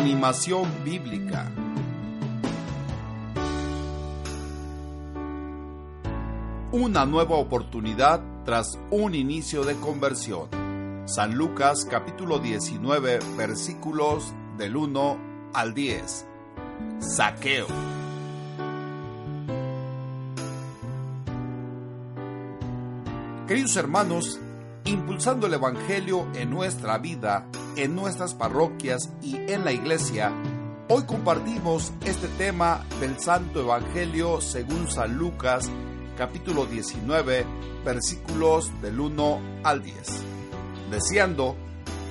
Animación bíblica. Una nueva oportunidad tras un inicio de conversión. San Lucas capítulo 19 versículos del 1 al 10. Saqueo. Queridos hermanos, impulsando el Evangelio en nuestra vida, en nuestras parroquias y en la iglesia, hoy compartimos este tema del Santo Evangelio según San Lucas, capítulo 19, versículos del 1 al 10, deseando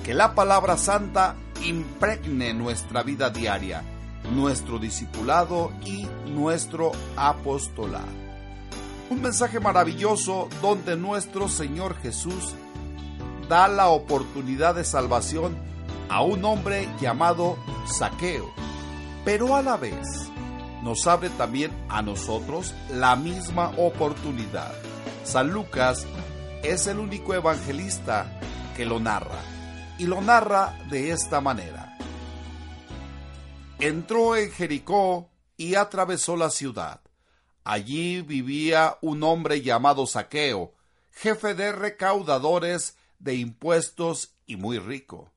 que la palabra santa impregne nuestra vida diaria, nuestro discipulado y nuestro apostolado. Un mensaje maravilloso donde nuestro Señor Jesús da la oportunidad de salvación a un hombre llamado Saqueo, pero a la vez nos abre también a nosotros la misma oportunidad. San Lucas es el único evangelista que lo narra, y lo narra de esta manera. Entró en Jericó y atravesó la ciudad. Allí vivía un hombre llamado Saqueo, jefe de recaudadores de impuestos y muy rico.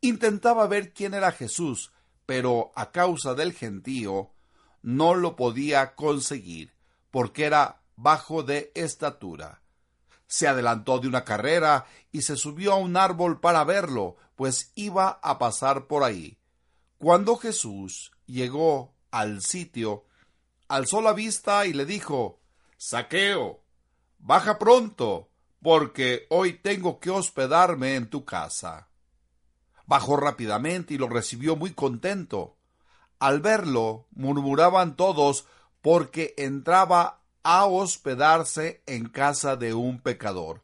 Intentaba ver quién era Jesús, pero a causa del gentío no lo podía conseguir, porque era bajo de estatura. Se adelantó de una carrera y se subió a un árbol para verlo, pues iba a pasar por ahí. Cuando Jesús llegó al sitio, alzó la vista y le dijo Saqueo, baja pronto, porque hoy tengo que hospedarme en tu casa. Bajó rápidamente y lo recibió muy contento. Al verlo, murmuraban todos porque entraba a hospedarse en casa de un pecador.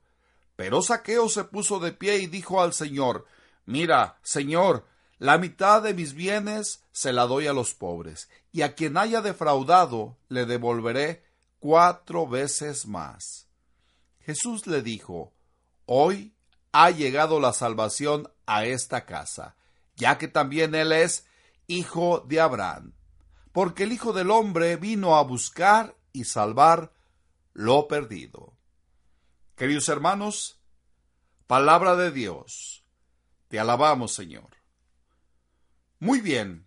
Pero Saqueo se puso de pie y dijo al Señor Mira, Señor, la mitad de mis bienes se la doy a los pobres, y a quien haya defraudado le devolveré cuatro veces más. Jesús le dijo, Hoy ha llegado la salvación a esta casa, ya que también él es hijo de Abraham, porque el Hijo del Hombre vino a buscar y salvar lo perdido. Queridos hermanos, palabra de Dios, te alabamos Señor. Muy bien.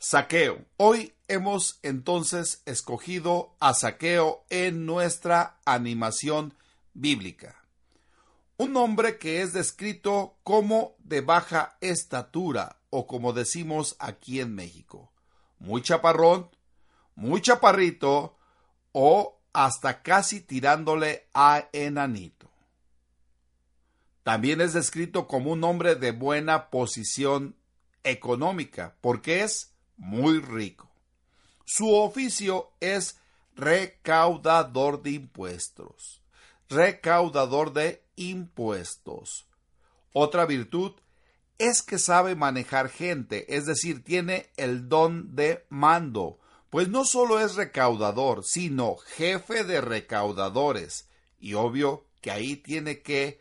Saqueo. Hoy hemos entonces escogido a Saqueo en nuestra animación bíblica. Un hombre que es descrito como de baja estatura o como decimos aquí en México. Muy chaparrón, muy chaparrito o hasta casi tirándole a enanito. También es descrito como un hombre de buena posición económica, porque es muy rico. Su oficio es recaudador de impuestos. Recaudador de impuestos. Otra virtud es que sabe manejar gente, es decir, tiene el don de mando, pues no solo es recaudador, sino jefe de recaudadores. Y obvio que ahí tiene que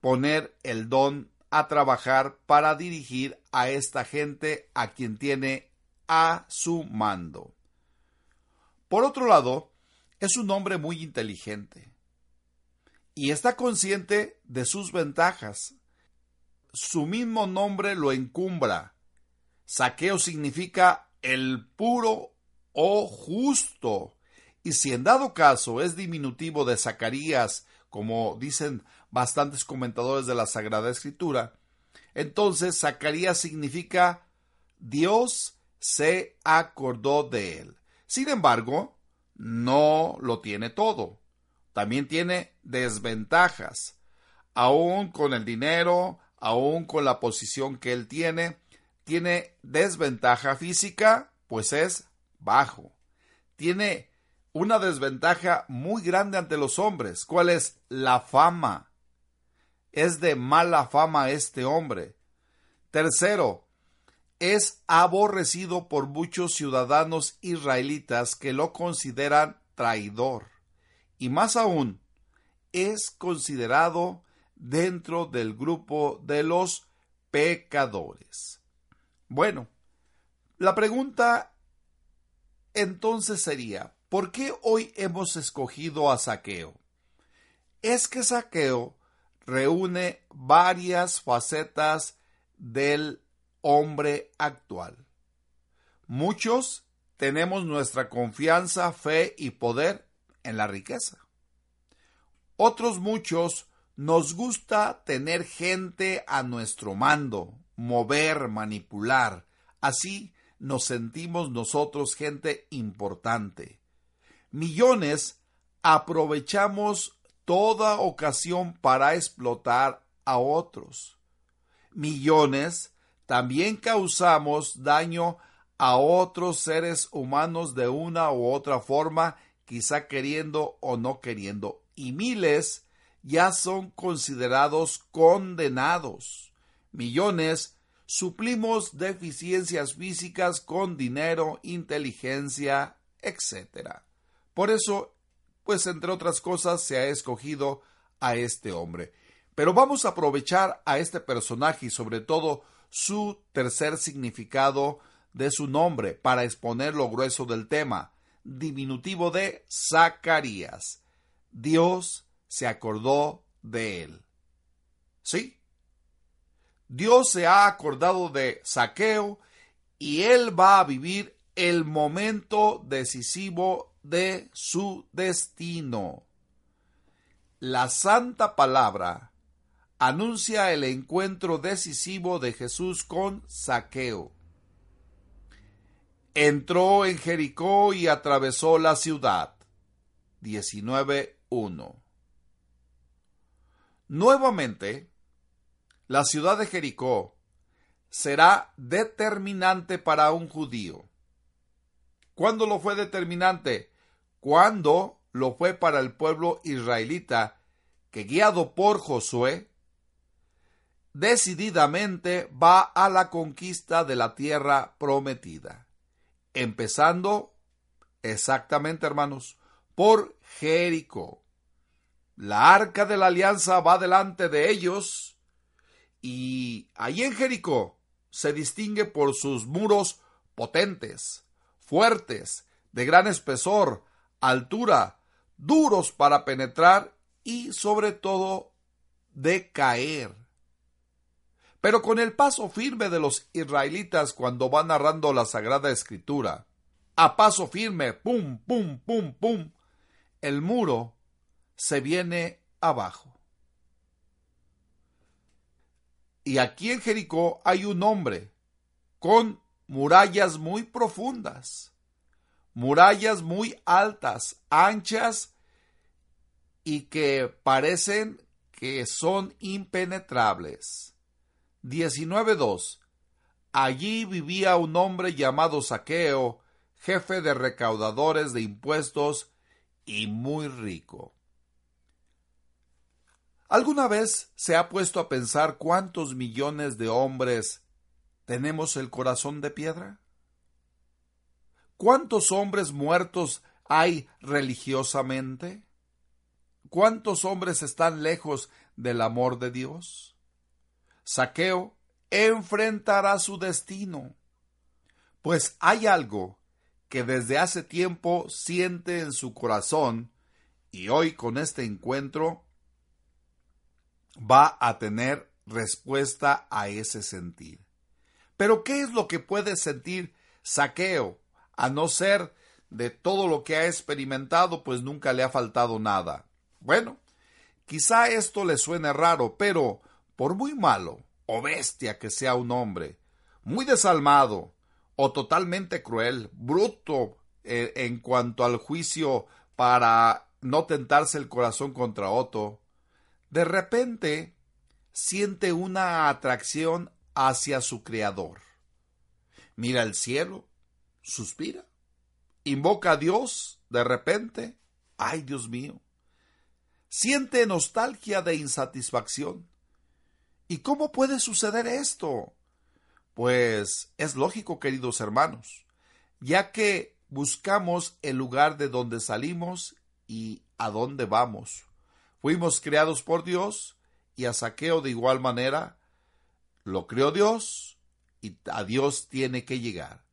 poner el don a trabajar para dirigir a esta gente a quien tiene a su mando. Por otro lado, es un hombre muy inteligente y está consciente de sus ventajas. Su mismo nombre lo encumbra. Saqueo significa el puro o justo. Y si en dado caso es diminutivo de Zacarías, como dicen bastantes comentadores de la Sagrada Escritura, entonces Zacarías significa Dios se acordó de él. Sin embargo, no lo tiene todo. También tiene desventajas. Aún con el dinero, aún con la posición que él tiene, tiene desventaja física, pues es bajo. Tiene una desventaja muy grande ante los hombres. ¿Cuál es? La fama. Es de mala fama este hombre. Tercero, es aborrecido por muchos ciudadanos israelitas que lo consideran traidor. Y más aún, es considerado dentro del grupo de los pecadores. Bueno, la pregunta entonces sería, ¿por qué hoy hemos escogido a Saqueo? Es que Saqueo reúne varias facetas del hombre actual. Muchos tenemos nuestra confianza, fe y poder en la riqueza. Otros muchos nos gusta tener gente a nuestro mando, mover, manipular. Así nos sentimos nosotros gente importante. Millones aprovechamos toda ocasión para explotar a otros. Millones también causamos daño a otros seres humanos de una u otra forma, quizá queriendo o no queriendo. Y miles ya son considerados condenados. Millones suplimos deficiencias físicas con dinero, inteligencia, etc. Por eso, pues entre otras cosas, se ha escogido a este hombre. Pero vamos a aprovechar a este personaje y sobre todo su tercer significado de su nombre para exponer lo grueso del tema, diminutivo de Zacarías. Dios se acordó de él. ¿Sí? Dios se ha acordado de Saqueo y él va a vivir el momento decisivo de su destino. La santa palabra anuncia el encuentro decisivo de Jesús con Saqueo. Entró en Jericó y atravesó la ciudad. 19.1 Nuevamente, la ciudad de Jericó será determinante para un judío. ¿Cuándo lo fue determinante? Cuando lo fue para el pueblo israelita, que guiado por Josué, decididamente va a la conquista de la tierra prometida. Empezando, exactamente hermanos, por Jericó. La arca de la alianza va delante de ellos y allí en Jericó se distingue por sus muros potentes, fuertes, de gran espesor, altura, duros para penetrar y sobre todo de caer. Pero con el paso firme de los israelitas cuando van narrando la Sagrada Escritura, a paso firme, pum, pum, pum, pum, el muro se viene abajo. Y aquí en Jericó hay un hombre con murallas muy profundas, murallas muy altas, anchas y que parecen que son impenetrables. 19.2. Allí vivía un hombre llamado Saqueo, jefe de recaudadores de impuestos y muy rico. ¿Alguna vez se ha puesto a pensar cuántos millones de hombres tenemos el corazón de piedra? ¿Cuántos hombres muertos hay religiosamente? ¿Cuántos hombres están lejos del amor de Dios? Saqueo enfrentará su destino, pues hay algo que desde hace tiempo siente en su corazón y hoy con este encuentro va a tener respuesta a ese sentir. Pero ¿qué es lo que puede sentir Saqueo? A no ser de todo lo que ha experimentado, pues nunca le ha faltado nada. Bueno, quizá esto le suene raro, pero por muy malo o bestia que sea un hombre, muy desalmado o totalmente cruel, bruto eh, en cuanto al juicio para no tentarse el corazón contra otro, de repente siente una atracción hacia su Creador. Mira el cielo, suspira, invoca a Dios, de repente, ay Dios mío, siente nostalgia de insatisfacción. ¿Y cómo puede suceder esto? Pues es lógico, queridos hermanos, ya que buscamos el lugar de donde salimos y a dónde vamos. Fuimos creados por Dios y a Saqueo de igual manera lo creó Dios y a Dios tiene que llegar.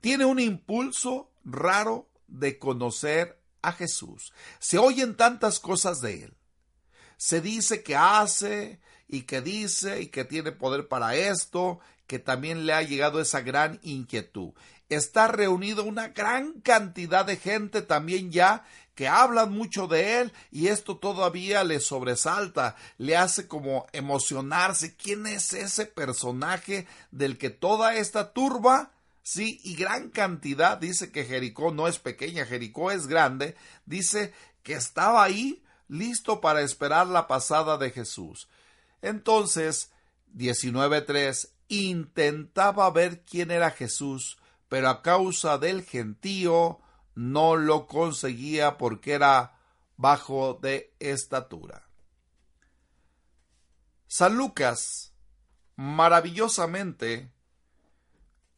Tiene un impulso raro de conocer a Jesús. Se oyen tantas cosas de él. Se dice que hace y que dice y que tiene poder para esto, que también le ha llegado esa gran inquietud. Está reunido una gran cantidad de gente también ya que hablan mucho de él y esto todavía le sobresalta, le hace como emocionarse. ¿Quién es ese personaje del que toda esta turba Sí, y gran cantidad, dice que Jericó no es pequeña, Jericó es grande, dice que estaba ahí listo para esperar la pasada de Jesús. Entonces, 19.3, intentaba ver quién era Jesús, pero a causa del gentío no lo conseguía porque era bajo de estatura. San Lucas maravillosamente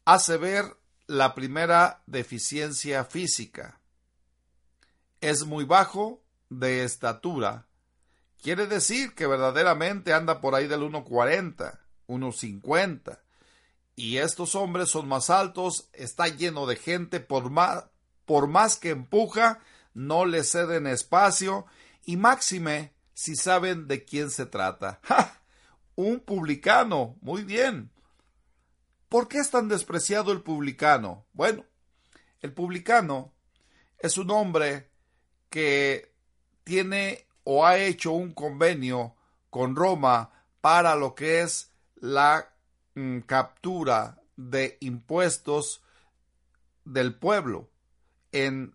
hace ver la primera deficiencia física. Es muy bajo de estatura. Quiere decir que verdaderamente anda por ahí del 1,40, 1,50. Y estos hombres son más altos, está lleno de gente, por más, por más que empuja, no le ceden espacio, y máxime si saben de quién se trata. ¡Ja! Un publicano, muy bien. ¿Por qué es tan despreciado el publicano? Bueno, el publicano es un hombre que tiene o ha hecho un convenio con Roma para lo que es la mm, captura de impuestos del pueblo en,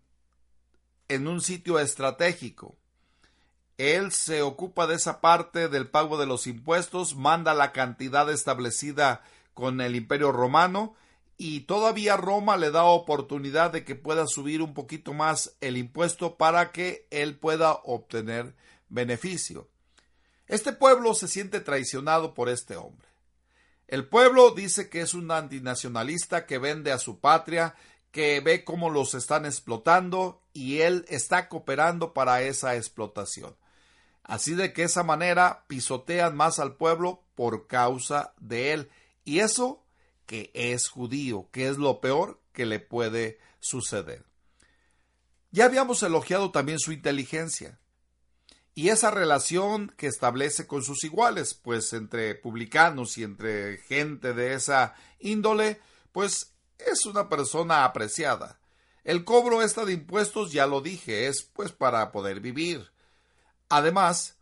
en un sitio estratégico. Él se ocupa de esa parte del pago de los impuestos, manda la cantidad establecida con el imperio romano y todavía Roma le da oportunidad de que pueda subir un poquito más el impuesto para que él pueda obtener beneficio. Este pueblo se siente traicionado por este hombre. El pueblo dice que es un antinacionalista que vende a su patria, que ve cómo los están explotando y él está cooperando para esa explotación. Así de que esa manera pisotean más al pueblo por causa de él y eso que es judío, que es lo peor que le puede suceder. Ya habíamos elogiado también su inteligencia y esa relación que establece con sus iguales, pues entre publicanos y entre gente de esa índole, pues es una persona apreciada. El cobro esta de impuestos, ya lo dije, es pues para poder vivir. Además,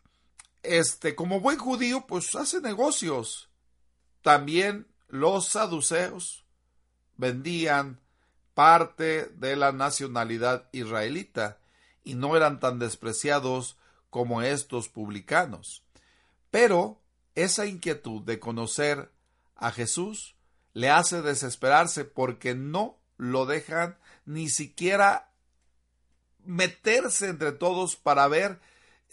este, como buen judío, pues hace negocios también los saduceos vendían parte de la nacionalidad israelita y no eran tan despreciados como estos publicanos. Pero esa inquietud de conocer a Jesús le hace desesperarse porque no lo dejan ni siquiera meterse entre todos para ver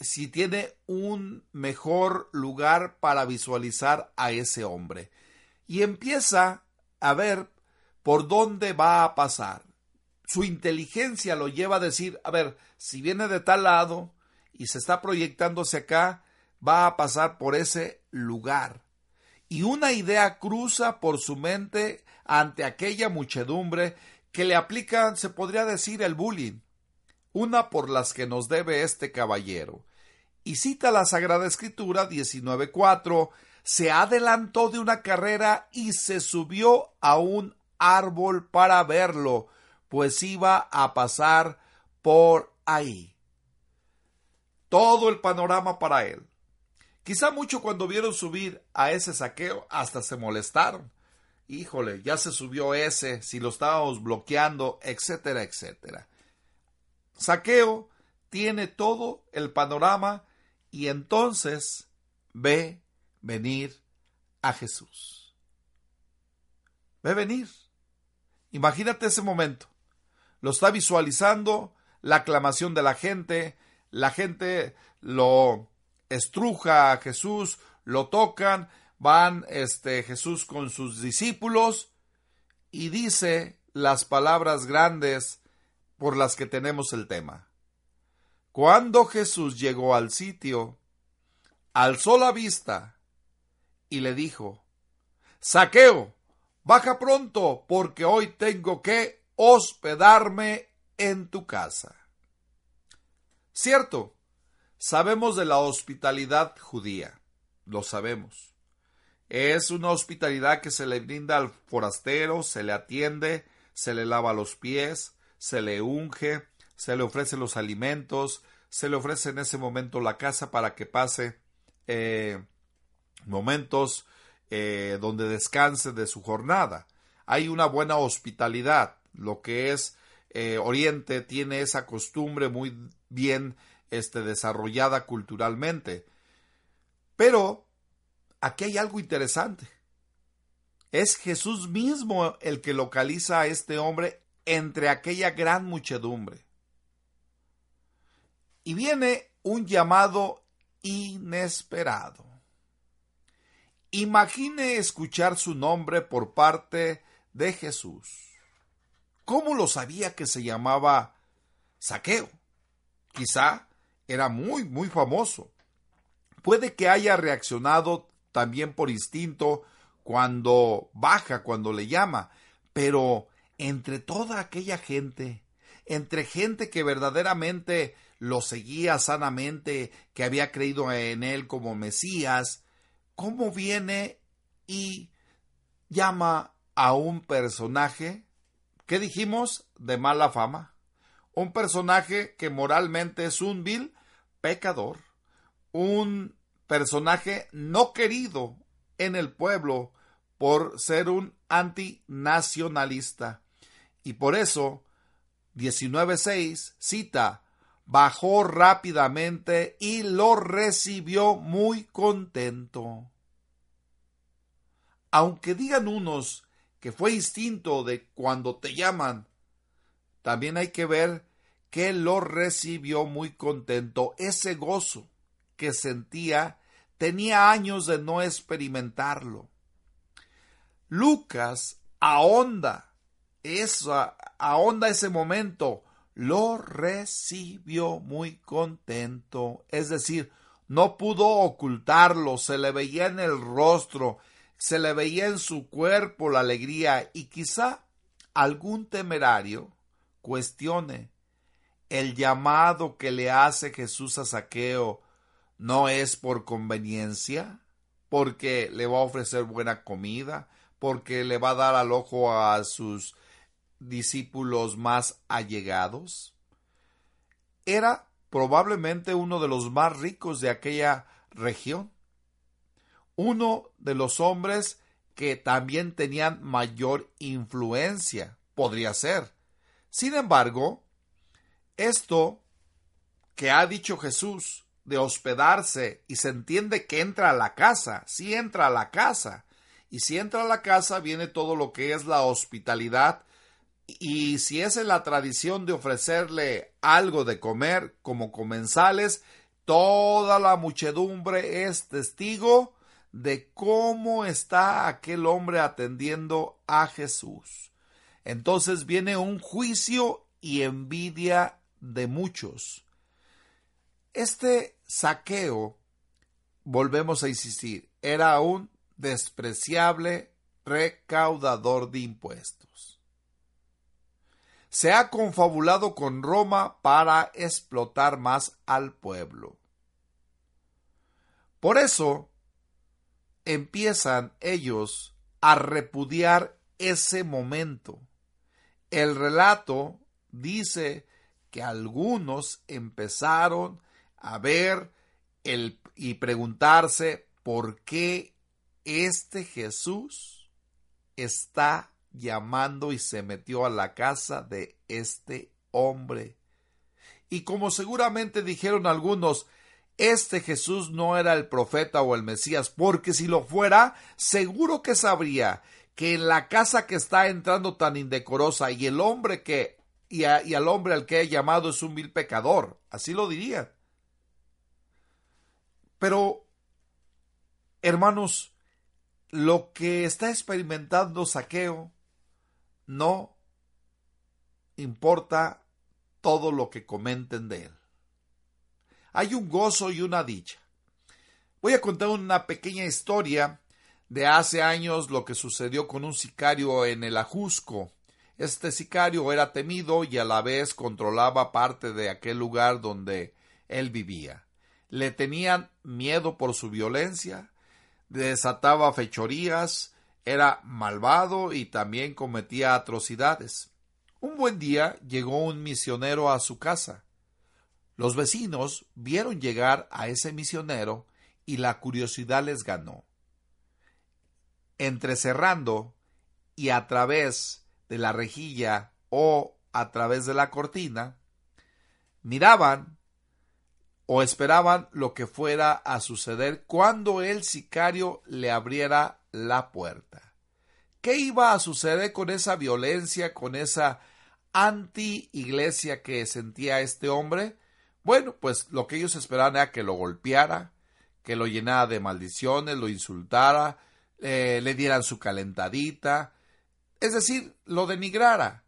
si tiene un mejor lugar para visualizar a ese hombre. Y empieza a ver por dónde va a pasar. Su inteligencia lo lleva a decir, a ver, si viene de tal lado y se está proyectándose acá, va a pasar por ese lugar. Y una idea cruza por su mente ante aquella muchedumbre que le aplican, se podría decir, el bullying una por las que nos debe este caballero. Y cita la Sagrada Escritura 19.4, se adelantó de una carrera y se subió a un árbol para verlo, pues iba a pasar por ahí. Todo el panorama para él. Quizá mucho cuando vieron subir a ese saqueo hasta se molestaron. híjole, ya se subió ese, si lo estábamos bloqueando, etcétera, etcétera. Saqueo tiene todo el panorama y entonces ve venir a Jesús. Ve venir. Imagínate ese momento. Lo está visualizando, la aclamación de la gente, la gente lo estruja a Jesús, lo tocan, van este Jesús con sus discípulos y dice las palabras grandes por las que tenemos el tema. Cuando Jesús llegó al sitio, alzó la vista y le dijo, Saqueo, baja pronto, porque hoy tengo que hospedarme en tu casa. Cierto, sabemos de la hospitalidad judía, lo sabemos. Es una hospitalidad que se le brinda al forastero, se le atiende, se le lava los pies, se le unge, se le ofrece los alimentos, se le ofrece en ese momento la casa para que pase eh, momentos eh, donde descanse de su jornada. Hay una buena hospitalidad. Lo que es eh, Oriente tiene esa costumbre muy bien este, desarrollada culturalmente. Pero aquí hay algo interesante. Es Jesús mismo el que localiza a este hombre entre aquella gran muchedumbre. Y viene un llamado inesperado. Imagine escuchar su nombre por parte de Jesús. ¿Cómo lo sabía que se llamaba Saqueo? Quizá era muy, muy famoso. Puede que haya reaccionado también por instinto cuando baja, cuando le llama, pero entre toda aquella gente, entre gente que verdaderamente lo seguía sanamente, que había creído en él como Mesías, ¿cómo viene y llama a un personaje, ¿qué dijimos? De mala fama. Un personaje que moralmente es un vil pecador. Un personaje no querido en el pueblo por ser un antinacionalista. Y por eso 19.6 cita, bajó rápidamente y lo recibió muy contento. Aunque digan unos que fue instinto de cuando te llaman, también hay que ver que lo recibió muy contento. Ese gozo que sentía tenía años de no experimentarlo. Lucas ahonda esa, ahonda ese momento, lo recibió muy contento, es decir, no pudo ocultarlo, se le veía en el rostro, se le veía en su cuerpo la alegría y quizá algún temerario cuestione el llamado que le hace Jesús a Saqueo. No es por conveniencia, porque le va a ofrecer buena comida, porque le va a dar al ojo a sus discípulos más allegados. Era probablemente uno de los más ricos de aquella región, uno de los hombres que también tenían mayor influencia, podría ser. Sin embargo, esto que ha dicho Jesús de hospedarse y se entiende que entra a la casa, si entra a la casa, y si entra a la casa viene todo lo que es la hospitalidad, y si es en la tradición de ofrecerle algo de comer como comensales, toda la muchedumbre es testigo de cómo está aquel hombre atendiendo a Jesús. Entonces viene un juicio y envidia de muchos. Este saqueo, volvemos a insistir, era un despreciable recaudador de impuestos. Se ha confabulado con Roma para explotar más al pueblo. Por eso empiezan ellos a repudiar ese momento. El relato dice que algunos empezaron a ver el, y preguntarse por qué este Jesús está llamando y se metió a la casa de este hombre. Y como seguramente dijeron algunos, este Jesús no era el profeta o el Mesías, porque si lo fuera, seguro que sabría que en la casa que está entrando tan indecorosa y el hombre que y, al hombre al que he llamado es un vil pecador, así lo diría. Pero, hermanos, lo que está experimentando Saqueo no importa todo lo que comenten de él. Hay un gozo y una dicha. Voy a contar una pequeña historia de hace años lo que sucedió con un sicario en el Ajusco. Este sicario era temido y a la vez controlaba parte de aquel lugar donde él vivía. Le tenían miedo por su violencia, desataba fechorías, era malvado y también cometía atrocidades. Un buen día llegó un misionero a su casa. Los vecinos vieron llegar a ese misionero y la curiosidad les ganó. Entrecerrando y a través de la rejilla o a través de la cortina, miraban o esperaban lo que fuera a suceder cuando el sicario le abriera la puerta. ¿Qué iba a suceder con esa violencia, con esa anti-iglesia que sentía este hombre? Bueno, pues lo que ellos esperaban era que lo golpeara, que lo llenara de maldiciones, lo insultara, eh, le dieran su calentadita, es decir, lo denigrara.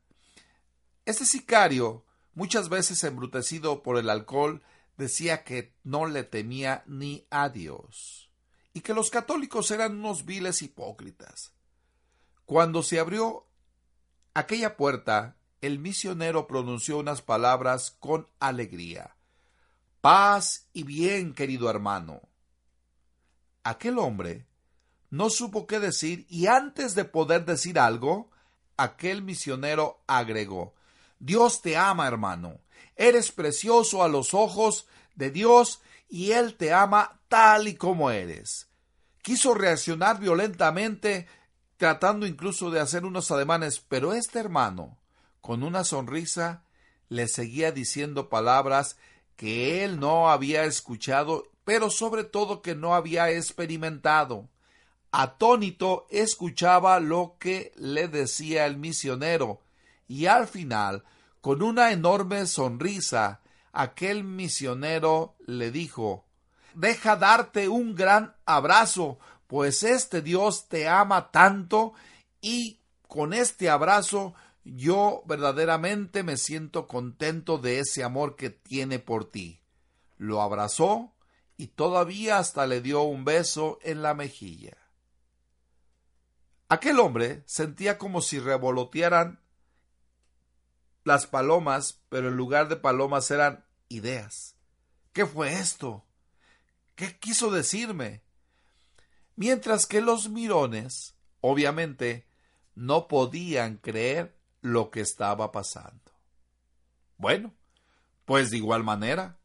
Este sicario, muchas veces embrutecido por el alcohol, decía que no le temía ni a Dios y que los católicos eran unos viles hipócritas. Cuando se abrió aquella puerta, el misionero pronunció unas palabras con alegría. Paz y bien, querido hermano. Aquel hombre no supo qué decir y antes de poder decir algo, aquel misionero agregó Dios te ama, hermano. Eres precioso a los ojos de Dios y Él te ama tal y como eres. Quiso reaccionar violentamente, tratando incluso de hacer unos ademanes, pero este hermano, con una sonrisa, le seguía diciendo palabras que él no había escuchado, pero sobre todo que no había experimentado. Atónito escuchaba lo que le decía el misionero, y al final con una enorme sonrisa, aquel misionero le dijo Deja darte un gran abrazo, pues este Dios te ama tanto y con este abrazo yo verdaderamente me siento contento de ese amor que tiene por ti. Lo abrazó y todavía hasta le dio un beso en la mejilla. Aquel hombre sentía como si revolotearan las palomas, pero en lugar de palomas eran ideas. ¿Qué fue esto? ¿Qué quiso decirme? Mientras que los mirones, obviamente, no podían creer lo que estaba pasando. Bueno, pues de igual manera,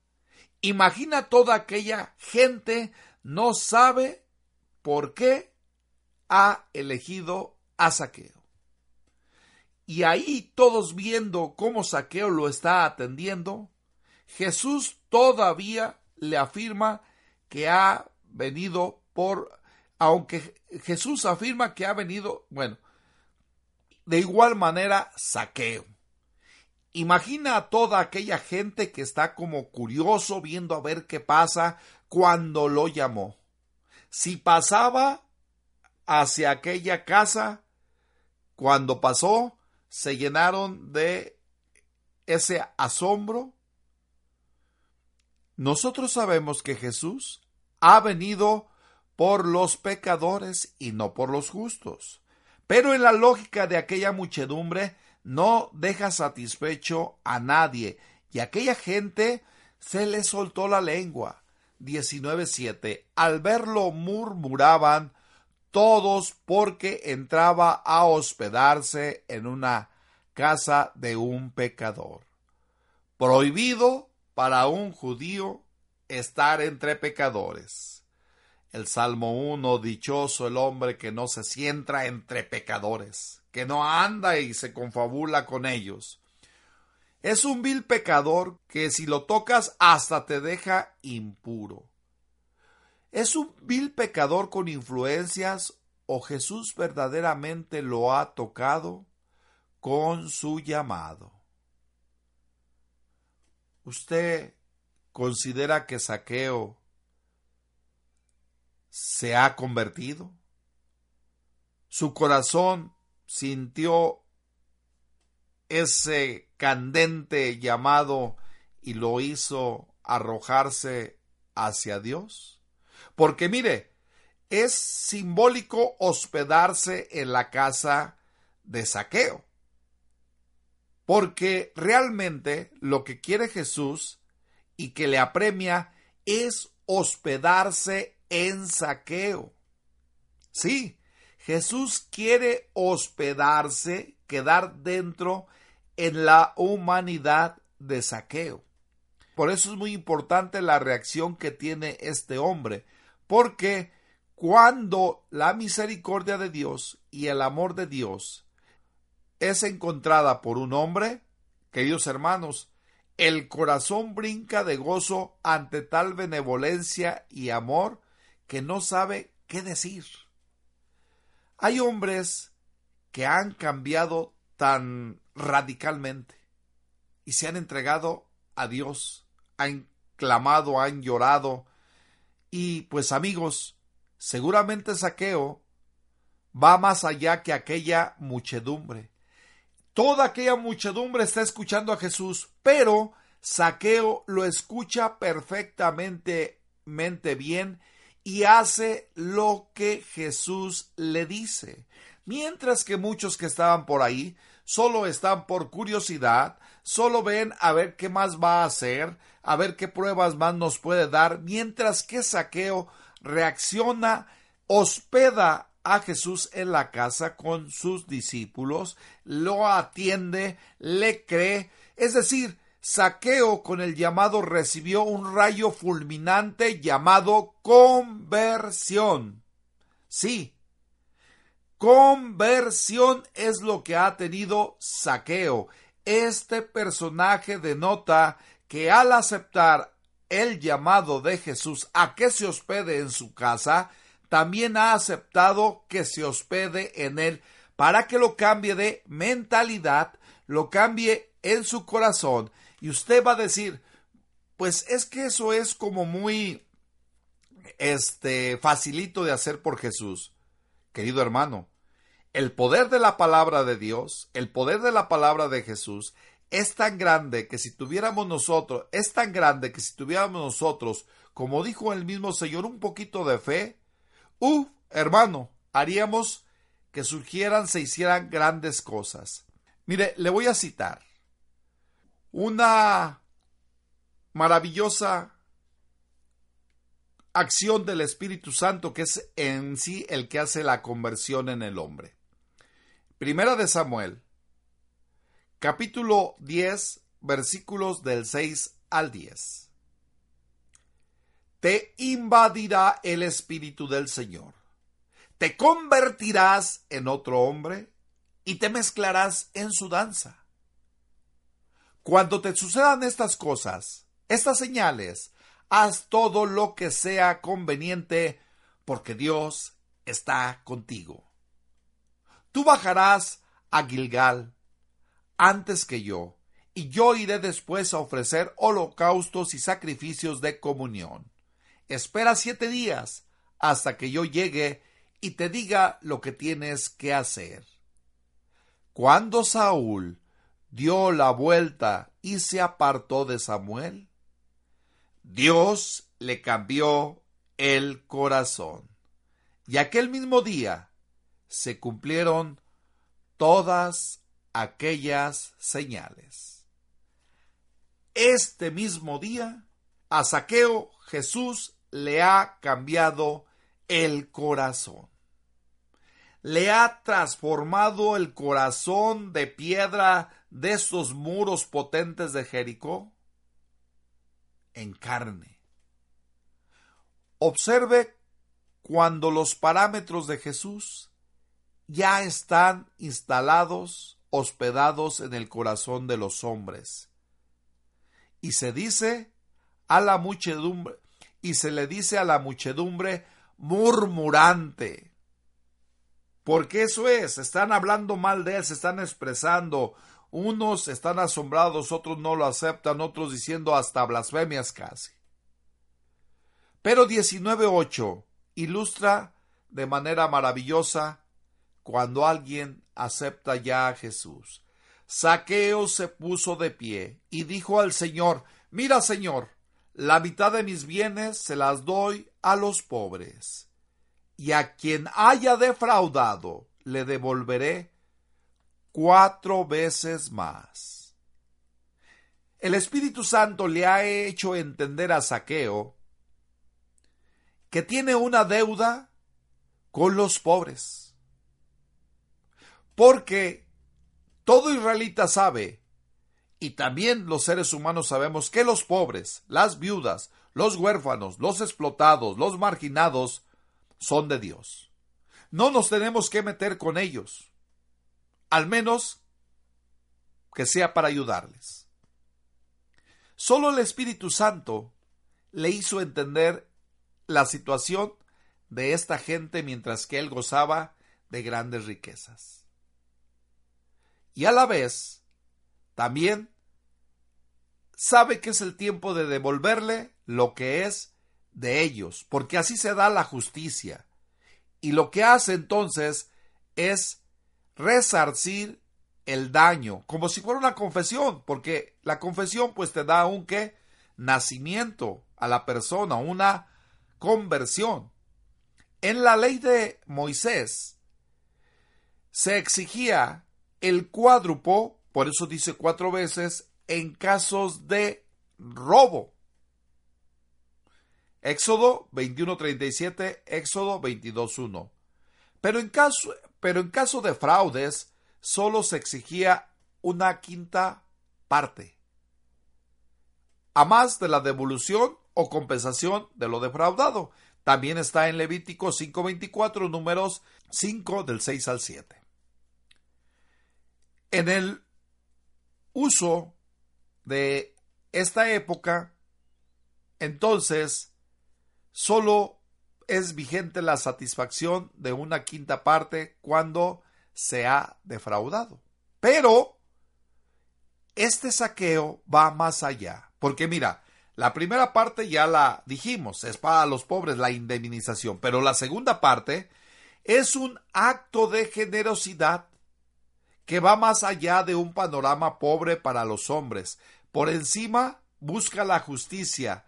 imagina toda aquella gente no sabe por qué ha elegido a Saqueo. Y ahí todos viendo cómo Saqueo lo está atendiendo, Jesús todavía le afirma que ha venido por, aunque Jesús afirma que ha venido, bueno, de igual manera Saqueo. Imagina a toda aquella gente que está como curioso viendo a ver qué pasa cuando lo llamó. Si pasaba hacia aquella casa, cuando pasó, se llenaron de ese asombro. Nosotros sabemos que Jesús ha venido por los pecadores y no por los justos. Pero en la lógica de aquella muchedumbre no deja satisfecho a nadie y aquella gente se le soltó la lengua. 19.7. Al verlo murmuraban todos porque entraba a hospedarse en una casa de un pecador. Prohibido para un judío estar entre pecadores. El Salmo 1, dichoso el hombre que no se sienta entre pecadores, que no anda y se confabula con ellos. Es un vil pecador que si lo tocas hasta te deja impuro. Es un vil pecador con influencias o Jesús verdaderamente lo ha tocado con su llamado. ¿Usted considera que Saqueo se ha convertido? Su corazón sintió ese candente llamado y lo hizo arrojarse hacia Dios. Porque mire, es simbólico hospedarse en la casa de saqueo. Porque realmente lo que quiere Jesús y que le apremia es hospedarse en saqueo. Sí, Jesús quiere hospedarse, quedar dentro en la humanidad de saqueo. Por eso es muy importante la reacción que tiene este hombre, porque cuando la misericordia de Dios y el amor de Dios es encontrada por un hombre, queridos hermanos, el corazón brinca de gozo ante tal benevolencia y amor que no sabe qué decir. Hay hombres que han cambiado tan radicalmente y se han entregado a Dios, han clamado, han llorado y pues amigos, seguramente Saqueo va más allá que aquella muchedumbre. Toda aquella muchedumbre está escuchando a Jesús, pero Saqueo lo escucha perfectamente bien y hace lo que Jesús le dice. Mientras que muchos que estaban por ahí solo están por curiosidad, solo ven a ver qué más va a hacer, a ver qué pruebas más nos puede dar, mientras que Saqueo reacciona, hospeda a Jesús en la casa con sus discípulos, lo atiende, le cree, es decir, Saqueo con el llamado recibió un rayo fulminante llamado conversión. Sí, conversión es lo que ha tenido Saqueo. Este personaje denota que al aceptar el llamado de Jesús a que se hospede en su casa, también ha aceptado que se hospede en él para que lo cambie de mentalidad, lo cambie en su corazón y usted va a decir, pues es que eso es como muy este facilito de hacer por Jesús. Querido hermano, el poder de la palabra de Dios, el poder de la palabra de Jesús es tan grande que si tuviéramos nosotros, es tan grande que si tuviéramos nosotros, como dijo el mismo Señor, un poquito de fe, uh, hermano, haríamos que surgieran, se hicieran grandes cosas. Mire, le voy a citar una maravillosa acción del Espíritu Santo que es en sí el que hace la conversión en el hombre. Primera de Samuel, capítulo 10, versículos del 6 al 10. Te invadirá el Espíritu del Señor. Te convertirás en otro hombre y te mezclarás en su danza cuando te sucedan estas cosas, estas señales, haz todo lo que sea conveniente, porque Dios está contigo. Tú bajarás a Gilgal antes que yo, y yo iré después a ofrecer holocaustos y sacrificios de comunión. Espera siete días hasta que yo llegue y te diga lo que tienes que hacer. Cuando Saúl dio la vuelta y se apartó de Samuel, Dios le cambió el corazón. Y aquel mismo día se cumplieron todas aquellas señales. Este mismo día, a Saqueo Jesús le ha cambiado el corazón le ha transformado el corazón de piedra de esos muros potentes de Jericó en carne. Observe cuando los parámetros de Jesús ya están instalados, hospedados en el corazón de los hombres. Y se dice a la muchedumbre, y se le dice a la muchedumbre murmurante. Porque eso es, están hablando mal de él, se están expresando. Unos están asombrados, otros no lo aceptan, otros diciendo hasta blasfemias casi. Pero 19.8 ilustra de manera maravillosa cuando alguien acepta ya a Jesús. Saqueo se puso de pie y dijo al Señor, Mira, Señor, la mitad de mis bienes se las doy a los pobres, y a quien haya defraudado le devolveré cuatro veces más. El Espíritu Santo le ha hecho entender a Saqueo que tiene una deuda con los pobres. Porque todo israelita sabe, y también los seres humanos sabemos, que los pobres, las viudas, los huérfanos, los explotados, los marginados, son de Dios. No nos tenemos que meter con ellos, al menos que sea para ayudarles. Solo el Espíritu Santo le hizo entender la situación de esta gente mientras que él gozaba de grandes riquezas. Y a la vez, también sabe que es el tiempo de devolverle lo que es de ellos, porque así se da la justicia. Y lo que hace entonces es resarcir el daño, como si fuera una confesión, porque la confesión pues te da un qué nacimiento a la persona, una conversión. En la ley de Moisés se exigía el cuádrupo, por eso dice cuatro veces, en casos de robo. Éxodo 21:37, Éxodo 22:1. Pero en caso, pero en caso de fraudes, solo se exigía una quinta parte. A más de la devolución o compensación de lo defraudado. También está en Levítico 5.24, números 5 del 6 al 7. En el uso de esta época, entonces, solo es vigente la satisfacción de una quinta parte cuando se ha defraudado. Pero este saqueo va más allá, porque mira, la primera parte ya la dijimos, es para los pobres la indemnización, pero la segunda parte es un acto de generosidad que va más allá de un panorama pobre para los hombres. Por encima busca la justicia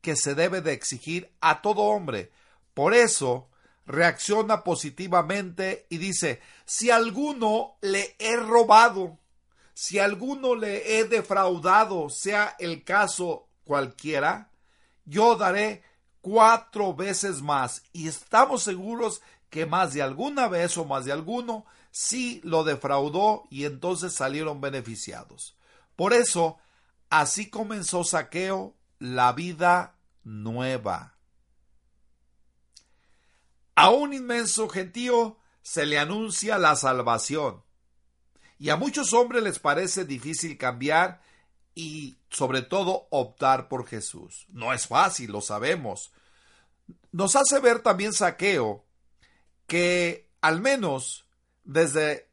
que se debe de exigir a todo hombre. Por eso reacciona positivamente y dice, si alguno le he robado, si alguno le he defraudado, sea el caso cualquiera, yo daré cuatro veces más. Y estamos seguros que más de alguna vez o más de alguno sí lo defraudó y entonces salieron beneficiados. Por eso, así comenzó Saqueo la vida nueva. A un inmenso gentío se le anuncia la salvación. Y a muchos hombres les parece difícil cambiar y sobre todo optar por Jesús. No es fácil, lo sabemos. Nos hace ver también saqueo que al menos desde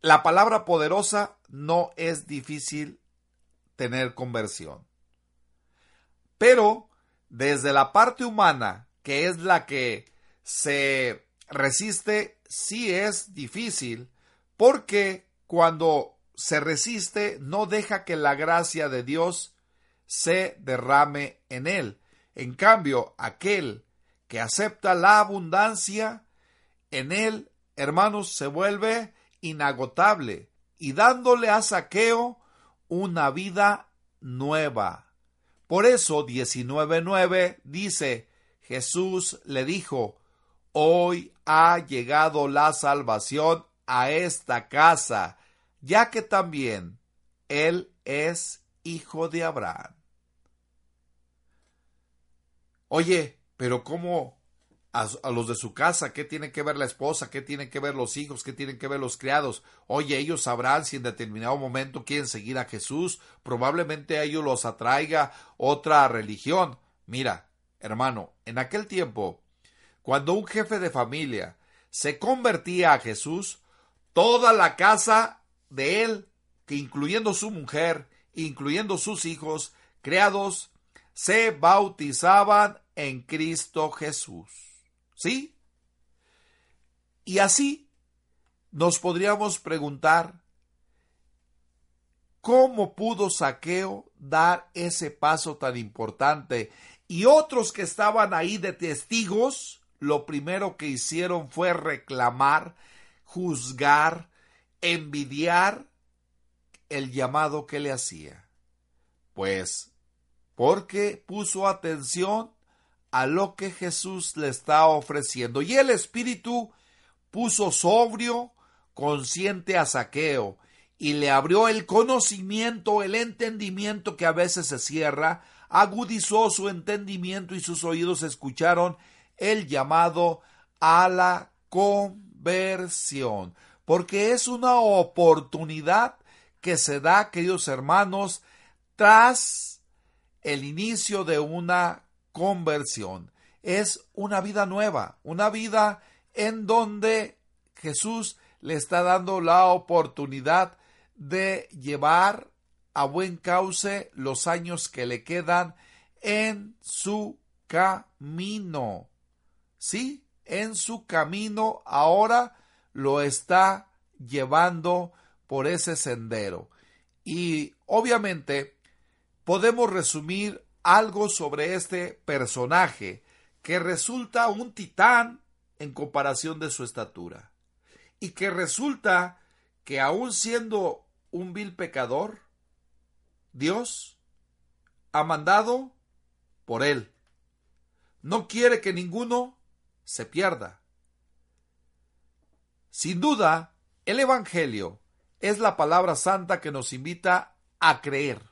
la palabra poderosa no es difícil tener conversión. Pero desde la parte humana, que es la que se resiste, sí es difícil, porque cuando se resiste, no deja que la gracia de Dios se derrame en él. En cambio, aquel que acepta la abundancia, en él, hermanos, se vuelve inagotable y dándole a saqueo una vida nueva. Por eso 19.9 dice, Jesús le dijo, hoy ha llegado la salvación a esta casa, ya que también él es hijo de Abraham. Oye, pero ¿cómo a, los de su casa, qué tiene que ver la esposa, qué tienen que ver los hijos, qué tienen que ver los criados. Oye, ellos sabrán si en determinado momento quieren seguir a Jesús, probablemente a ellos los atraiga otra religión. Mira, hermano, en aquel tiempo, cuando un jefe de familia se convertía a Jesús, toda la casa de él, que incluyendo su mujer, incluyendo sus hijos, criados, se bautizaban en Cristo Jesús. ¿Sí? Y así nos podríamos preguntar, ¿cómo pudo Saqueo dar ese paso tan importante? Y otros que estaban ahí de testigos, lo primero que hicieron fue reclamar, juzgar, envidiar el llamado que le hacía. Pues, porque puso atención a lo que Jesús le está ofreciendo. Y el Espíritu puso sobrio, consciente a saqueo, y le abrió el conocimiento, el entendimiento que a veces se cierra, agudizó su entendimiento y sus oídos escucharon el llamado a la conversión, porque es una oportunidad que se da, queridos hermanos, tras el inicio de una conversión. Es una vida nueva, una vida en donde Jesús le está dando la oportunidad de llevar a buen cauce los años que le quedan en su camino. Sí, en su camino ahora lo está llevando por ese sendero. Y obviamente podemos resumir algo sobre este personaje que resulta un titán en comparación de su estatura y que resulta que aun siendo un vil pecador, Dios ha mandado por él. No quiere que ninguno se pierda. Sin duda, el Evangelio es la palabra santa que nos invita a creer.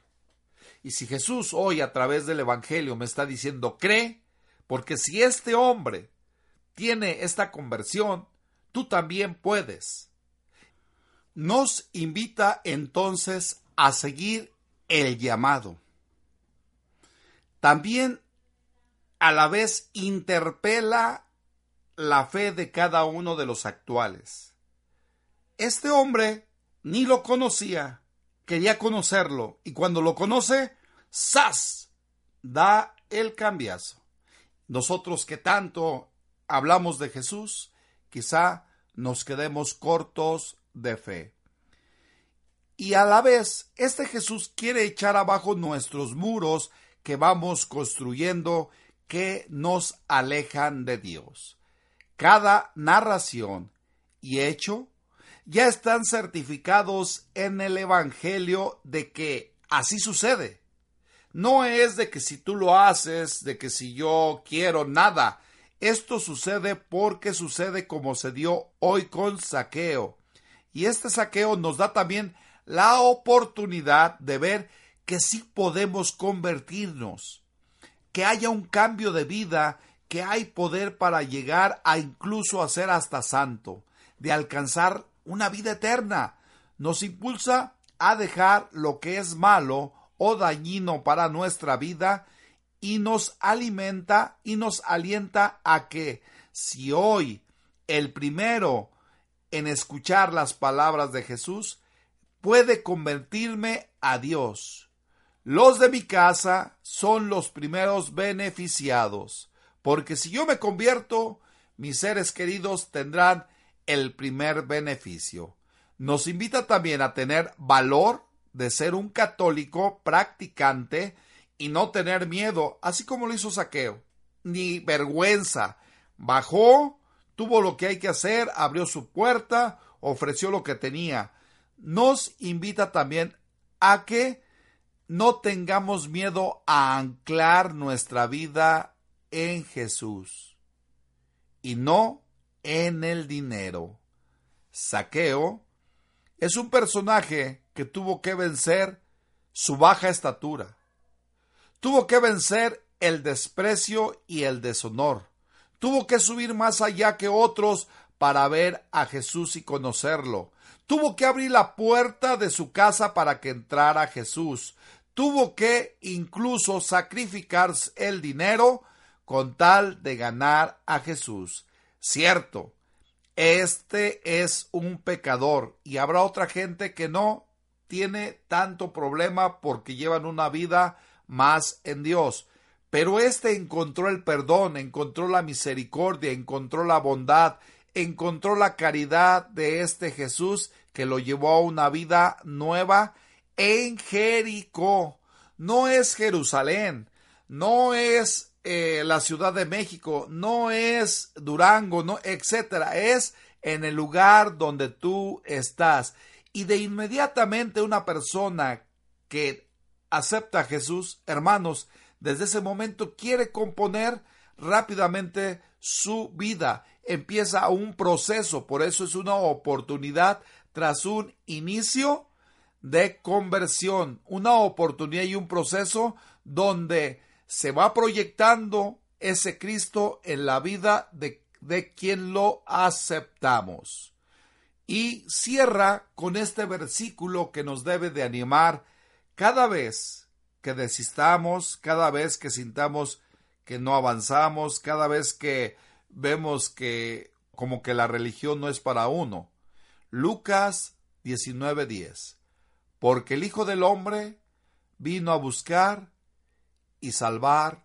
Y si Jesús hoy a través del Evangelio me está diciendo, cree, porque si este hombre tiene esta conversión, tú también puedes. Nos invita entonces a seguir el llamado. También a la vez interpela la fe de cada uno de los actuales. Este hombre ni lo conocía, quería conocerlo y cuando lo conoce, ¡zas! da el cambiazo. Nosotros que tanto hablamos de Jesús, quizá nos quedemos cortos de fe. Y a la vez, este Jesús quiere echar abajo nuestros muros que vamos construyendo que nos alejan de Dios. Cada narración y hecho ya están certificados en el Evangelio de que así sucede. No es de que si tú lo haces, de que si yo quiero nada. Esto sucede porque sucede como se dio hoy con saqueo. Y este saqueo nos da también la oportunidad de ver que sí podemos convertirnos, que haya un cambio de vida, que hay poder para llegar a incluso a ser hasta santo, de alcanzar una vida eterna. Nos impulsa a dejar lo que es malo o dañino para nuestra vida y nos alimenta y nos alienta a que si hoy el primero en escuchar las palabras de Jesús puede convertirme a Dios. Los de mi casa son los primeros beneficiados, porque si yo me convierto, mis seres queridos tendrán el primer beneficio. Nos invita también a tener valor de ser un católico practicante y no tener miedo, así como lo hizo Saqueo, ni vergüenza. Bajó, tuvo lo que hay que hacer, abrió su puerta, ofreció lo que tenía. Nos invita también a que no tengamos miedo a anclar nuestra vida en Jesús y no en el dinero. Saqueo es un personaje que tuvo que vencer su baja estatura. Tuvo que vencer el desprecio y el deshonor. Tuvo que subir más allá que otros para ver a Jesús y conocerlo. Tuvo que abrir la puerta de su casa para que entrara Jesús. Tuvo que incluso sacrificar el dinero con tal de ganar a Jesús. Cierto, este es un pecador y habrá otra gente que no tiene tanto problema porque llevan una vida más en Dios. Pero este encontró el perdón, encontró la misericordia, encontró la bondad, encontró la caridad de este Jesús que lo llevó a una vida nueva en Jericó. No es Jerusalén, no es eh, la Ciudad de México, no es Durango, no, etcétera, es en el lugar donde tú estás. Y de inmediatamente una persona que acepta a Jesús, hermanos, desde ese momento quiere componer rápidamente su vida. Empieza un proceso, por eso es una oportunidad tras un inicio de conversión, una oportunidad y un proceso donde se va proyectando ese Cristo en la vida de, de quien lo aceptamos. Y cierra con este versículo que nos debe de animar cada vez que desistamos, cada vez que sintamos que no avanzamos, cada vez que vemos que como que la religión no es para uno. Lucas 19:10. Porque el Hijo del Hombre vino a buscar y salvar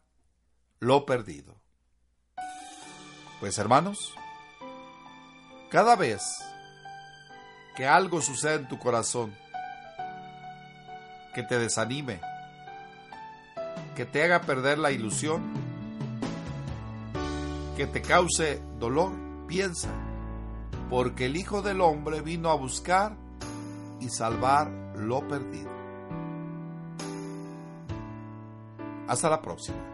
lo perdido. Pues hermanos, cada vez que algo suceda en tu corazón, que te desanime, que te haga perder la ilusión, que te cause dolor, piensa, porque el Hijo del Hombre vino a buscar y salvar lo perdido. Hasta la próxima.